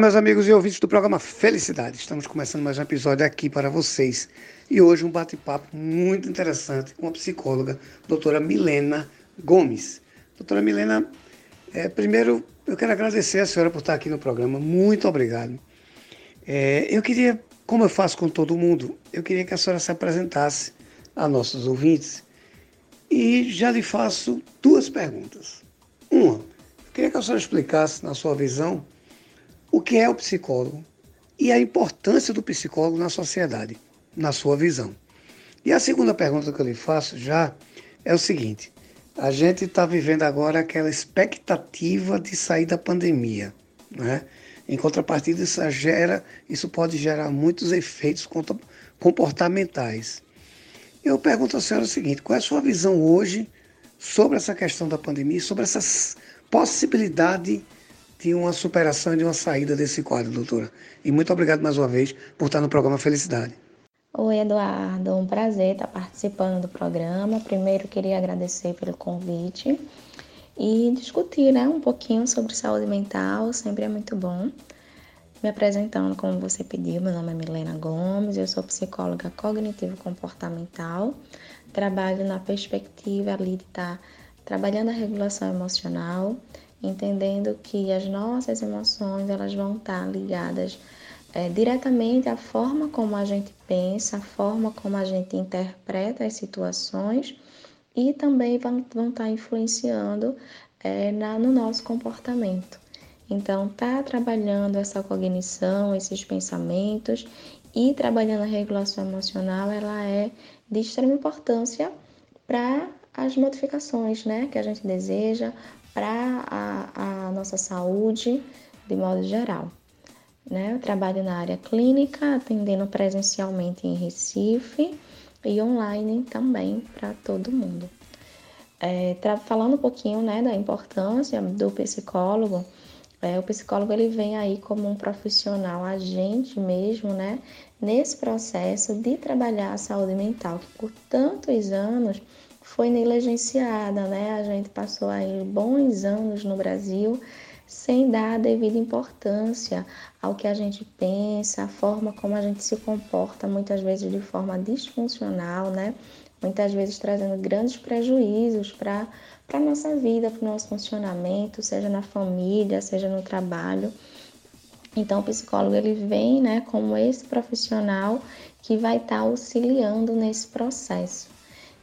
meus amigos e ouvintes do programa Felicidade. Estamos começando mais um episódio aqui para vocês. E hoje um bate-papo muito interessante com a psicóloga, doutora Milena Gomes. Doutora Milena, é, primeiro eu quero agradecer a senhora por estar aqui no programa. Muito obrigado. É, eu queria, como eu faço com todo mundo, eu queria que a senhora se apresentasse a nossos ouvintes. E já lhe faço duas perguntas. Uma, eu queria que a senhora explicasse, na sua visão, o que é o psicólogo e a importância do psicólogo na sociedade, na sua visão. E a segunda pergunta que eu lhe faço já é o seguinte: a gente está vivendo agora aquela expectativa de sair da pandemia, né? Em contrapartida, isso, gera, isso pode gerar muitos efeitos comportamentais. Eu pergunto à senhora o seguinte: qual é a sua visão hoje sobre essa questão da pandemia, sobre essa possibilidade de uma superação de uma saída desse quadro, doutora. E muito obrigado mais uma vez por estar no programa Felicidade. Oi, Eduardo. Um prazer estar participando do programa. Primeiro, queria agradecer pelo convite e discutir né, um pouquinho sobre saúde mental, sempre é muito bom. Me apresentando como você pediu, meu nome é Milena Gomes, eu sou psicóloga cognitivo-comportamental, trabalho na perspectiva ali de estar trabalhando a regulação emocional entendendo que as nossas emoções elas vão estar ligadas é, diretamente à forma como a gente pensa, à forma como a gente interpreta as situações e também vão, vão estar influenciando é, na, no nosso comportamento. Então, tá trabalhando essa cognição, esses pensamentos e trabalhando a regulação emocional, ela é de extrema importância para as modificações né, que a gente deseja, para a, a, nossa saúde de modo geral. Né? Eu trabalho na área clínica, atendendo presencialmente em Recife e online também para todo mundo. É, falando um pouquinho né, da importância do psicólogo, é, o psicólogo ele vem aí como um profissional agente mesmo, né, nesse processo de trabalhar a saúde mental, que por tantos anos foi negligenciada, né? A gente passou aí bons anos no Brasil sem dar a devida importância ao que a gente pensa, a forma como a gente se comporta, muitas vezes de forma disfuncional, né? Muitas vezes trazendo grandes prejuízos para a nossa vida, para o nosso funcionamento, seja na família, seja no trabalho. Então, o psicólogo ele vem, né, como esse profissional que vai estar tá auxiliando nesse processo.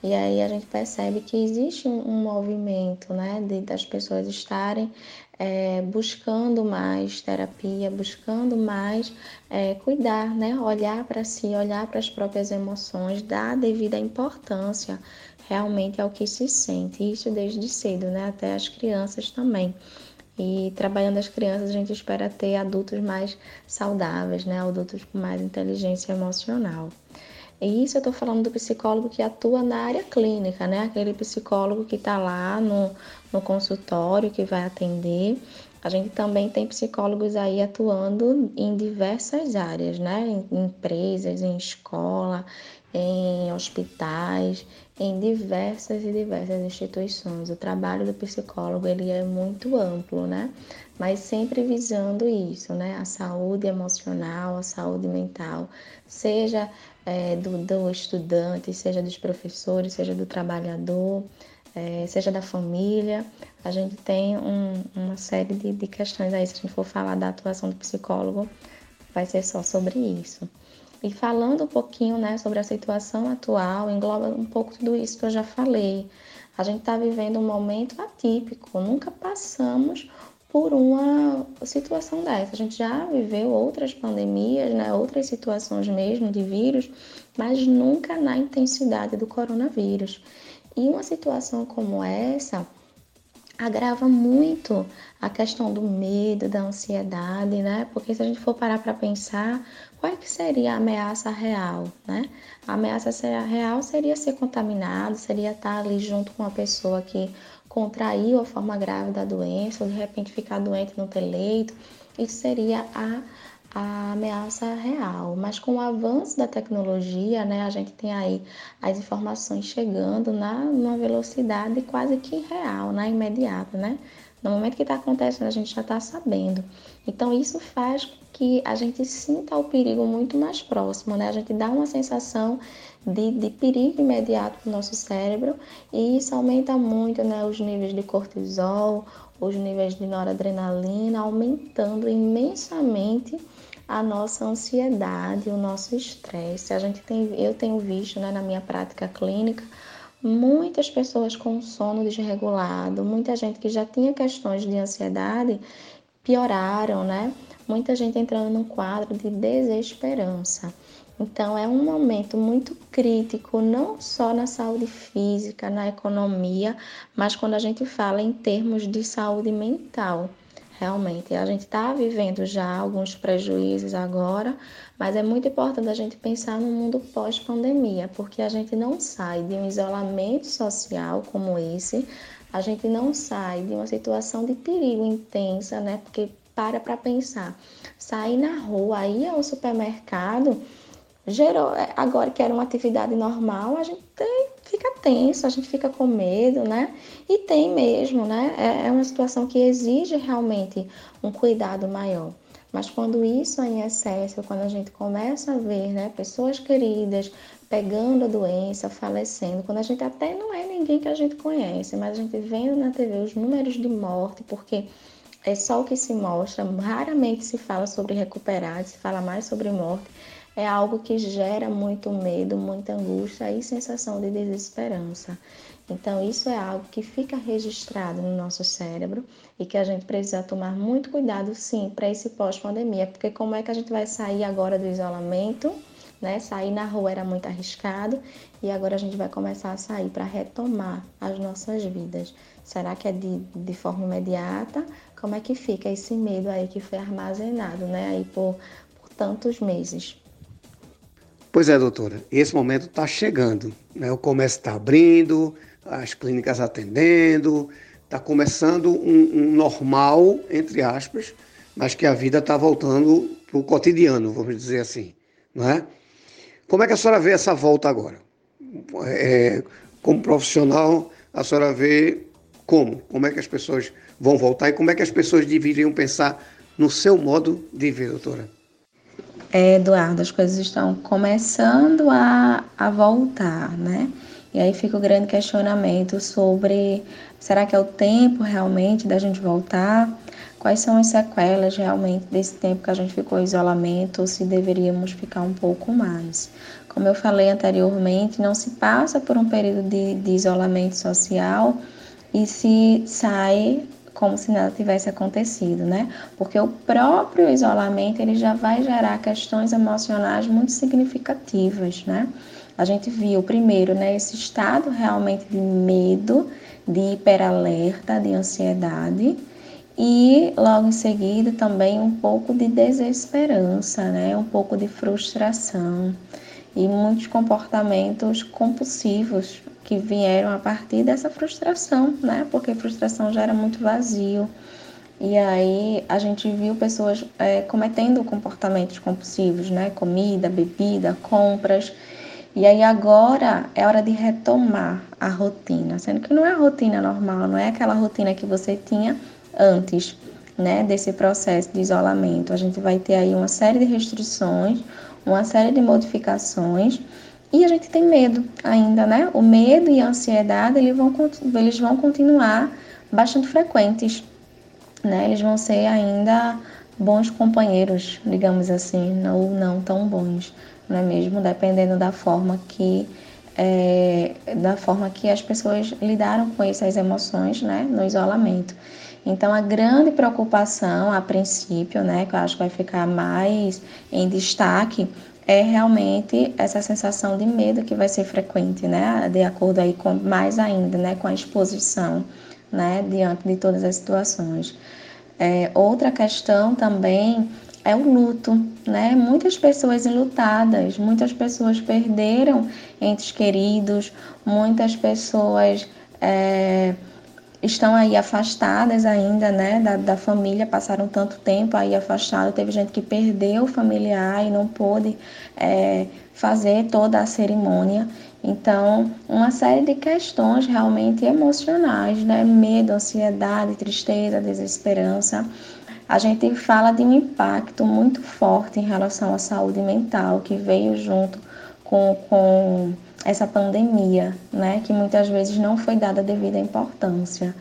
E aí a gente percebe que existe um, movimento, né, de, das pessoas estarem é, buscando mais terapia, buscando mais é, cuidar, né, olhar para si, olhar para as próprias emoções, dar a devida importância realmente ao que se sente. Isso desde cedo, né, até as crianças também. E trabalhando as crianças, a gente espera ter adultos mais saudáveis, né, adultos com mais inteligência emocional. E isso eu estou falando do psicólogo que atua na área clínica, né? Aquele psicólogo que está lá no, no consultório, que vai atender. A gente também tem psicólogos aí atuando em diversas áreas, né? Em empresas, em escola, em hospitais, em diversas e diversas instituições. O trabalho do psicólogo ele é muito amplo, né? Mas sempre visando isso, né? A saúde emocional, a saúde mental, seja é, do, do, estudante, seja dos professores, seja do trabalhador, é, seja da família. A gente tem um, uma série de, de questões aí, se a gente for falar da atuação do psicólogo, vai ser só sobre isso. E falando um pouquinho né, sobre a situação atual, engloba um pouco tudo isso que eu já falei. A gente está vivendo um momento atípico, nunca passamos por uma situação dessa. A gente já viveu outras pandemias, né, outras situações mesmo de vírus, mas nunca na intensidade do coronavírus. E uma situação como essa agrava muito a questão do medo, da ansiedade, né? Porque se a gente for parar para pensar, qual é que seria a ameaça real, né? A ameaça real seria ser contaminado, seria estar ali junto com uma pessoa que contraiu a forma grave da doença, ou de repente ficar doente no ter leito, isso seria a, a ameaça real. Mas com o avanço da tecnologia, né, a gente tem aí as informações chegando na numa velocidade quase que real, né, imediata, né? No momento que está acontecendo, a gente já está sabendo. Então, isso faz que a gente sinta o perigo muito mais próximo, né? A gente dá uma sensação de, de perigo imediato para o nosso cérebro e isso aumenta muito né, os níveis de cortisol, os níveis de noradrenalina, aumentando imensamente a nossa ansiedade, o nosso estresse. A gente tem, eu tenho visto né, na minha prática clínica muitas pessoas com sono desregulado, muita gente que já tinha questões de ansiedade pioraram, né? Muita gente entrando num quadro de desesperança. Então, é um momento muito crítico, não só na saúde física, na economia, mas quando a gente fala em termos de saúde mental. Realmente, a gente está vivendo já alguns prejuízos agora, mas é muito importante a gente pensar no mundo pós-pandemia, porque a gente não sai de um isolamento social como esse, a gente não sai de uma situação de perigo intensa, né? Porque para para pensar, sair na rua, ir ao supermercado gerou, é, agora que era uma atividade normal, a gente tem, fica tenso, a gente fica com medo, né? E tem mesmo, né? É, é uma situação que exige realmente um cuidado maior. Mas quando isso é em excesso, quando a gente começa a ver né, pessoas queridas pegando a doença, falecendo, quando a gente até não é ninguém que a gente conhece, mas a gente vendo na TV os números de morte, porque é só o que se mostra, raramente se fala sobre recuperar, se fala mais sobre morte é algo que gera muito medo, muita angústia e sensação de desesperança. Então, isso é algo que fica registrado no nosso cérebro e que a gente precisa tomar muito cuidado, sim, para esse pós-pandemia, porque como é que a gente vai sair agora do isolamento? Né? Sair na rua era muito arriscado e agora a gente vai começar a sair para retomar as nossas vidas. Será que é de, de forma imediata? Como é que fica esse medo aí que foi armazenado, né? Aí por, por tantos meses? Pois é, doutora, esse momento está chegando. Né? O comércio está abrindo, as clínicas atendendo, está começando um, um, normal, entre aspas, mas que a vida está voltando para o cotidiano, vamos dizer assim. Não é? Como é que a senhora vê essa volta agora? É, como profissional, a senhora vê como? Como é que as pessoas vão voltar e como é que as pessoas deveriam pensar no seu modo de ver, doutora? É, Eduardo, as coisas estão começando a, a voltar, né? E aí fica o grande questionamento sobre será que é o tempo realmente da gente voltar? Quais são as sequelas realmente desse tempo que a gente ficou em isolamento ou se deveríamos ficar um pouco mais? Como eu falei anteriormente, não se passa por um período de, de isolamento social e se sai como se nada tivesse acontecido, né? Porque o próprio isolamento ele já vai gerar questões emocionais muito significativas, né? A gente viu primeiro, né, esse estado realmente de medo, de hiperalerta, de ansiedade e logo em seguida também um pouco de desesperança, né? Um pouco de frustração e muitos comportamentos compulsivos que vieram a partir dessa frustração, né? Porque frustração gera muito vazio. E aí a gente viu pessoas é, cometendo comportamentos compulsivos, né? Comida, bebida, compras. E aí agora é hora de retomar a rotina, sendo que não é a rotina normal, não é aquela rotina que você tinha antes, né, desse processo de isolamento. A gente vai ter aí uma série de restrições, uma série de modificações e a gente tem medo ainda, né? O medo e a ansiedade, eles vão, eles vão continuar bastante frequentes, né? Eles vão ser ainda bons companheiros, digamos assim, ou não tão bons, não é mesmo? Dependendo da forma que é, da forma que as pessoas lidaram com essas emoções, né, no isolamento. Então, a grande preocupação, a princípio, né, que eu acho que vai ficar mais em destaque, é realmente essa sensação de medo que vai ser frequente, né? De acordo aí com mais ainda, né? Com a exposição, né? Diante de todas as situações. É, outra questão também é o luto, né? Muitas pessoas enlutadas, muitas pessoas perderam entes queridos, muitas pessoas é, estão aí afastadas ainda, né, da, da família, passaram tanto tempo aí afastado, teve gente que perdeu o familiar e não pôde é, fazer toda a cerimônia. Então, uma série de questões realmente emocionais, né, medo, ansiedade, tristeza, desesperança. A gente fala de um impacto muito forte em relação à saúde mental que veio junto com, com essa pandemia, né, que muitas vezes não foi dada devida importância.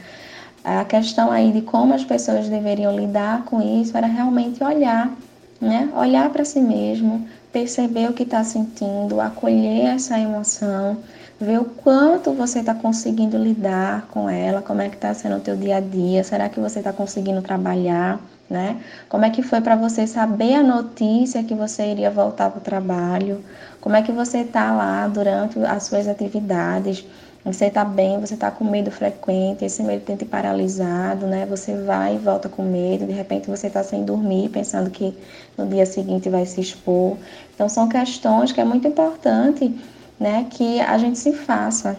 A questão aí de como as pessoas deveriam lidar com isso era realmente olhar, né, olhar para si mesmo, perceber o que está sentindo, acolher essa emoção, ver o quanto você está conseguindo lidar com ela, como é que está sendo o teu dia a dia, será que você está conseguindo trabalhar, né? Como é que foi para você saber a notícia que você iria voltar para o trabalho? Como é que você está lá durante as suas atividades? Você está bem, você está com medo frequente, esse medo tem te paralisado, né? Você vai e volta com medo, de repente você está sem dormir, pensando que no dia seguinte vai se expor. Então são questões que é muito importante, né, que a gente se faça,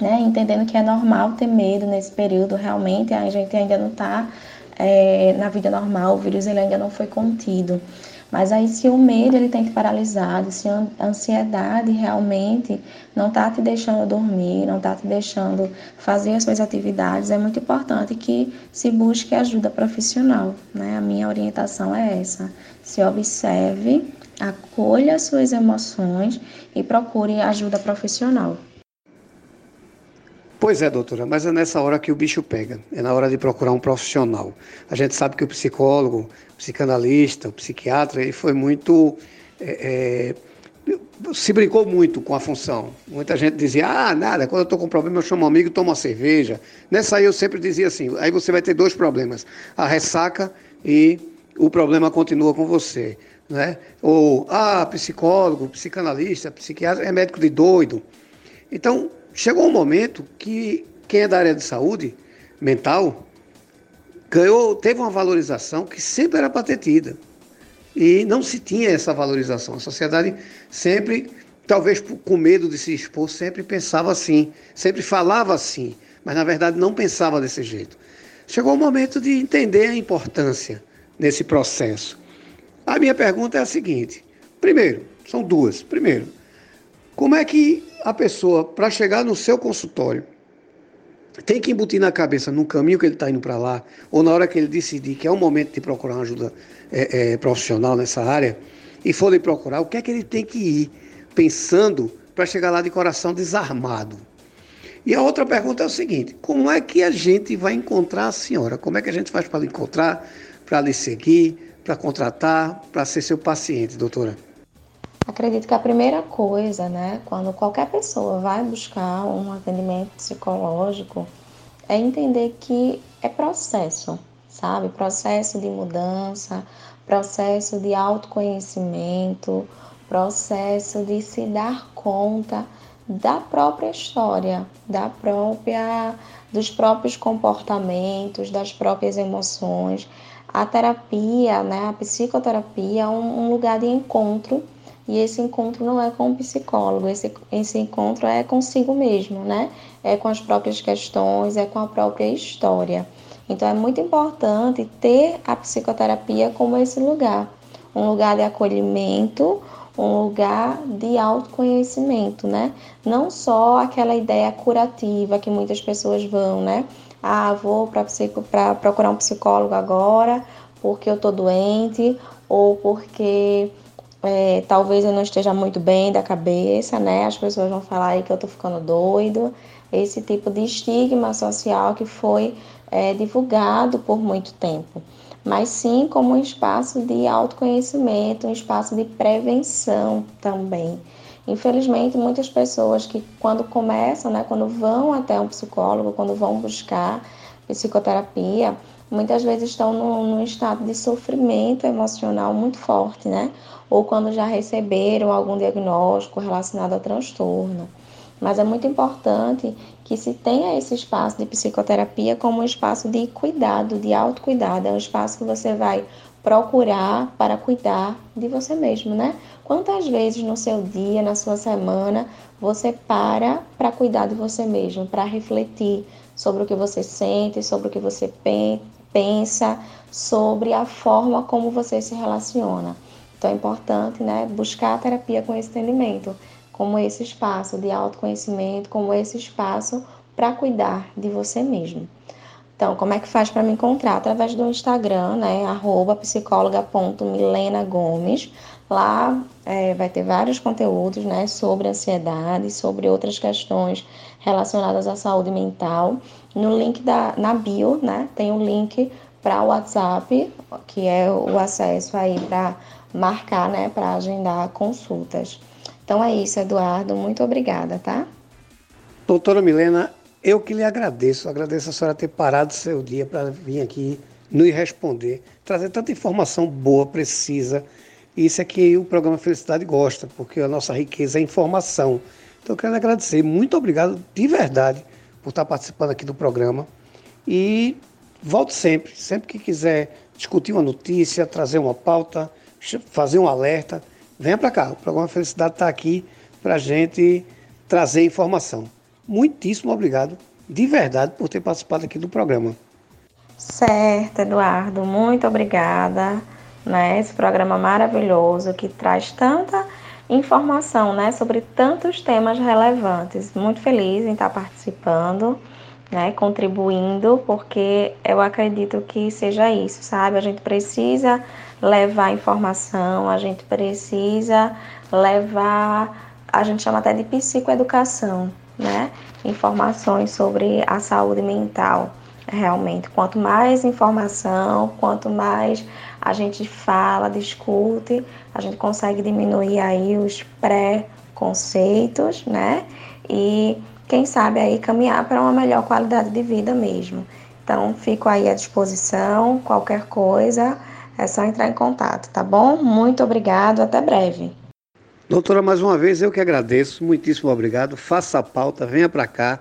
né, entendendo que é normal ter medo nesse período, realmente a gente ainda não está é, na vida normal, o vírus ele ainda não foi contido. Mas aí se o medo ele tem te paralisado, se a ansiedade realmente não está te deixando dormir, não está te deixando fazer as suas atividades, é muito importante que se busque ajuda profissional. Né? A minha orientação é essa. Se observe, acolha as suas emoções e procure ajuda profissional. Pois é, doutora, mas é nessa hora que o bicho pega, é na hora de procurar um profissional. A gente sabe que o psicólogo, o psicanalista, o psiquiatra, ele foi muito. É, é, se brincou muito com a função. Muita gente dizia, ah, nada, quando eu estou com problema eu chamo um amigo e tomo uma cerveja. Nessa aí eu sempre dizia assim, aí você vai ter dois problemas, a ressaca e o problema continua com você. Né? Ou, ah, psicólogo, psicanalista, psiquiatra, é médico de doido. Então, chegou um momento que quem é da área de saúde mental ganhou, teve uma valorização que sempre era para ter tida. E não se tinha essa valorização. A sociedade sempre, talvez com medo de se expor, sempre pensava assim, sempre falava assim, mas na verdade não pensava desse jeito. Chegou o momento de entender a importância nesse processo. A minha pergunta é a seguinte: primeiro, são duas. Primeiro, como é que a pessoa, para chegar no seu consultório, tem que embutir na cabeça no caminho que ele está indo para lá, ou na hora que ele decidir que é o momento de procurar uma ajuda é, é, profissional nessa área, e for lhe procurar, o que é que ele tem que ir pensando para chegar lá de coração desarmado? E a outra pergunta é o seguinte: como é que a gente vai encontrar a senhora? Como é que a gente faz para lhe encontrar, para lhe seguir, para contratar, para ser seu paciente, doutora? Acredito que a primeira coisa, né, quando qualquer pessoa vai buscar um atendimento psicológico, é entender que é processo, sabe? Processo de mudança, processo de autoconhecimento, processo de se dar conta da própria história, da própria dos próprios comportamentos, das próprias emoções. A terapia, né, a psicoterapia é um, um lugar de encontro e esse encontro não é com o psicólogo, esse, esse encontro é consigo mesmo, né? É com as próprias questões, é com a própria história. Então é muito importante ter a psicoterapia como esse lugar, um lugar de acolhimento, um lugar de autoconhecimento, né? Não só aquela ideia curativa que muitas pessoas vão, né? Ah, vou para procurar um psicólogo agora porque eu tô doente ou porque é, talvez eu não esteja muito bem da cabeça, né? As pessoas vão falar aí que eu tô ficando doido. Esse tipo de estigma social que foi é, divulgado por muito tempo. Mas sim como um espaço de autoconhecimento, um espaço de prevenção também. Infelizmente, muitas pessoas que quando começam, né, quando vão até um psicólogo, quando vão buscar psicoterapia, muitas vezes estão num, num estado de sofrimento emocional muito forte, né? Ou quando já receberam algum diagnóstico relacionado ao transtorno. Mas é muito importante que se tenha esse espaço de psicoterapia como um espaço de cuidado, de autocuidado. É um espaço que você vai procurar para cuidar de você mesmo, né? Quantas vezes no seu dia, na sua semana, você para para cuidar de você mesmo, para refletir sobre o que você sente, sobre o que você pensa, sobre a forma como você se relaciona. Então é importante né, buscar a terapia com esse entendimento, como esse espaço de autoconhecimento, como esse espaço para cuidar de você mesmo. Então, como é que faz para me encontrar? Através do Instagram, né? Psicóloga.milenagomes. Lá é, vai ter vários conteúdos, né? Sobre ansiedade, sobre outras questões relacionadas à saúde mental. No link da, na bio, né? Tem um link para o WhatsApp, que é o acesso aí para marcar, né? Para agendar consultas. Então é isso, Eduardo. Muito obrigada, tá? Doutora Milena, eu que lhe agradeço, agradeço a senhora ter parado seu dia para vir aqui nos responder, trazer tanta informação boa, precisa. Isso é que o programa Felicidade gosta, porque a nossa riqueza é informação. Então eu quero agradecer, muito obrigado de verdade por estar participando aqui do programa. E volte sempre, sempre que quiser discutir uma notícia, trazer uma pauta, fazer um alerta, venha para cá. O programa Felicidade está aqui para a gente trazer informação muitíssimo obrigado, de verdade, por ter participado aqui do programa. Certo, Eduardo, muito obrigada. Né, esse programa maravilhoso que traz tanta informação né, sobre tantos temas relevantes. Muito feliz em estar participando, né, contribuindo, porque eu acredito que seja isso, sabe? A gente precisa levar informação, a gente precisa levar, a gente chama até de psicoeducação, né? Informações sobre a saúde mental. Realmente, quanto mais informação, quanto mais a gente fala, discute, a gente consegue diminuir aí os pré-conceitos, né? E quem sabe aí caminhar para uma melhor qualidade de vida mesmo. Então, fico aí à disposição, qualquer coisa, é só entrar em contato, tá bom? Muito obrigado, até breve. Doutora, mais uma vez eu que agradeço, muitíssimo obrigado. Faça a pauta, venha para cá.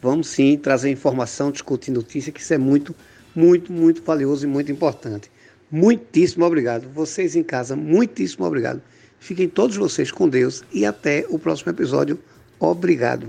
Vamos sim trazer informação, discutir notícia, que isso é muito, muito, muito valioso e muito importante. Muitíssimo obrigado. Vocês em casa, muitíssimo obrigado. Fiquem todos vocês com Deus e até o próximo episódio. Obrigado.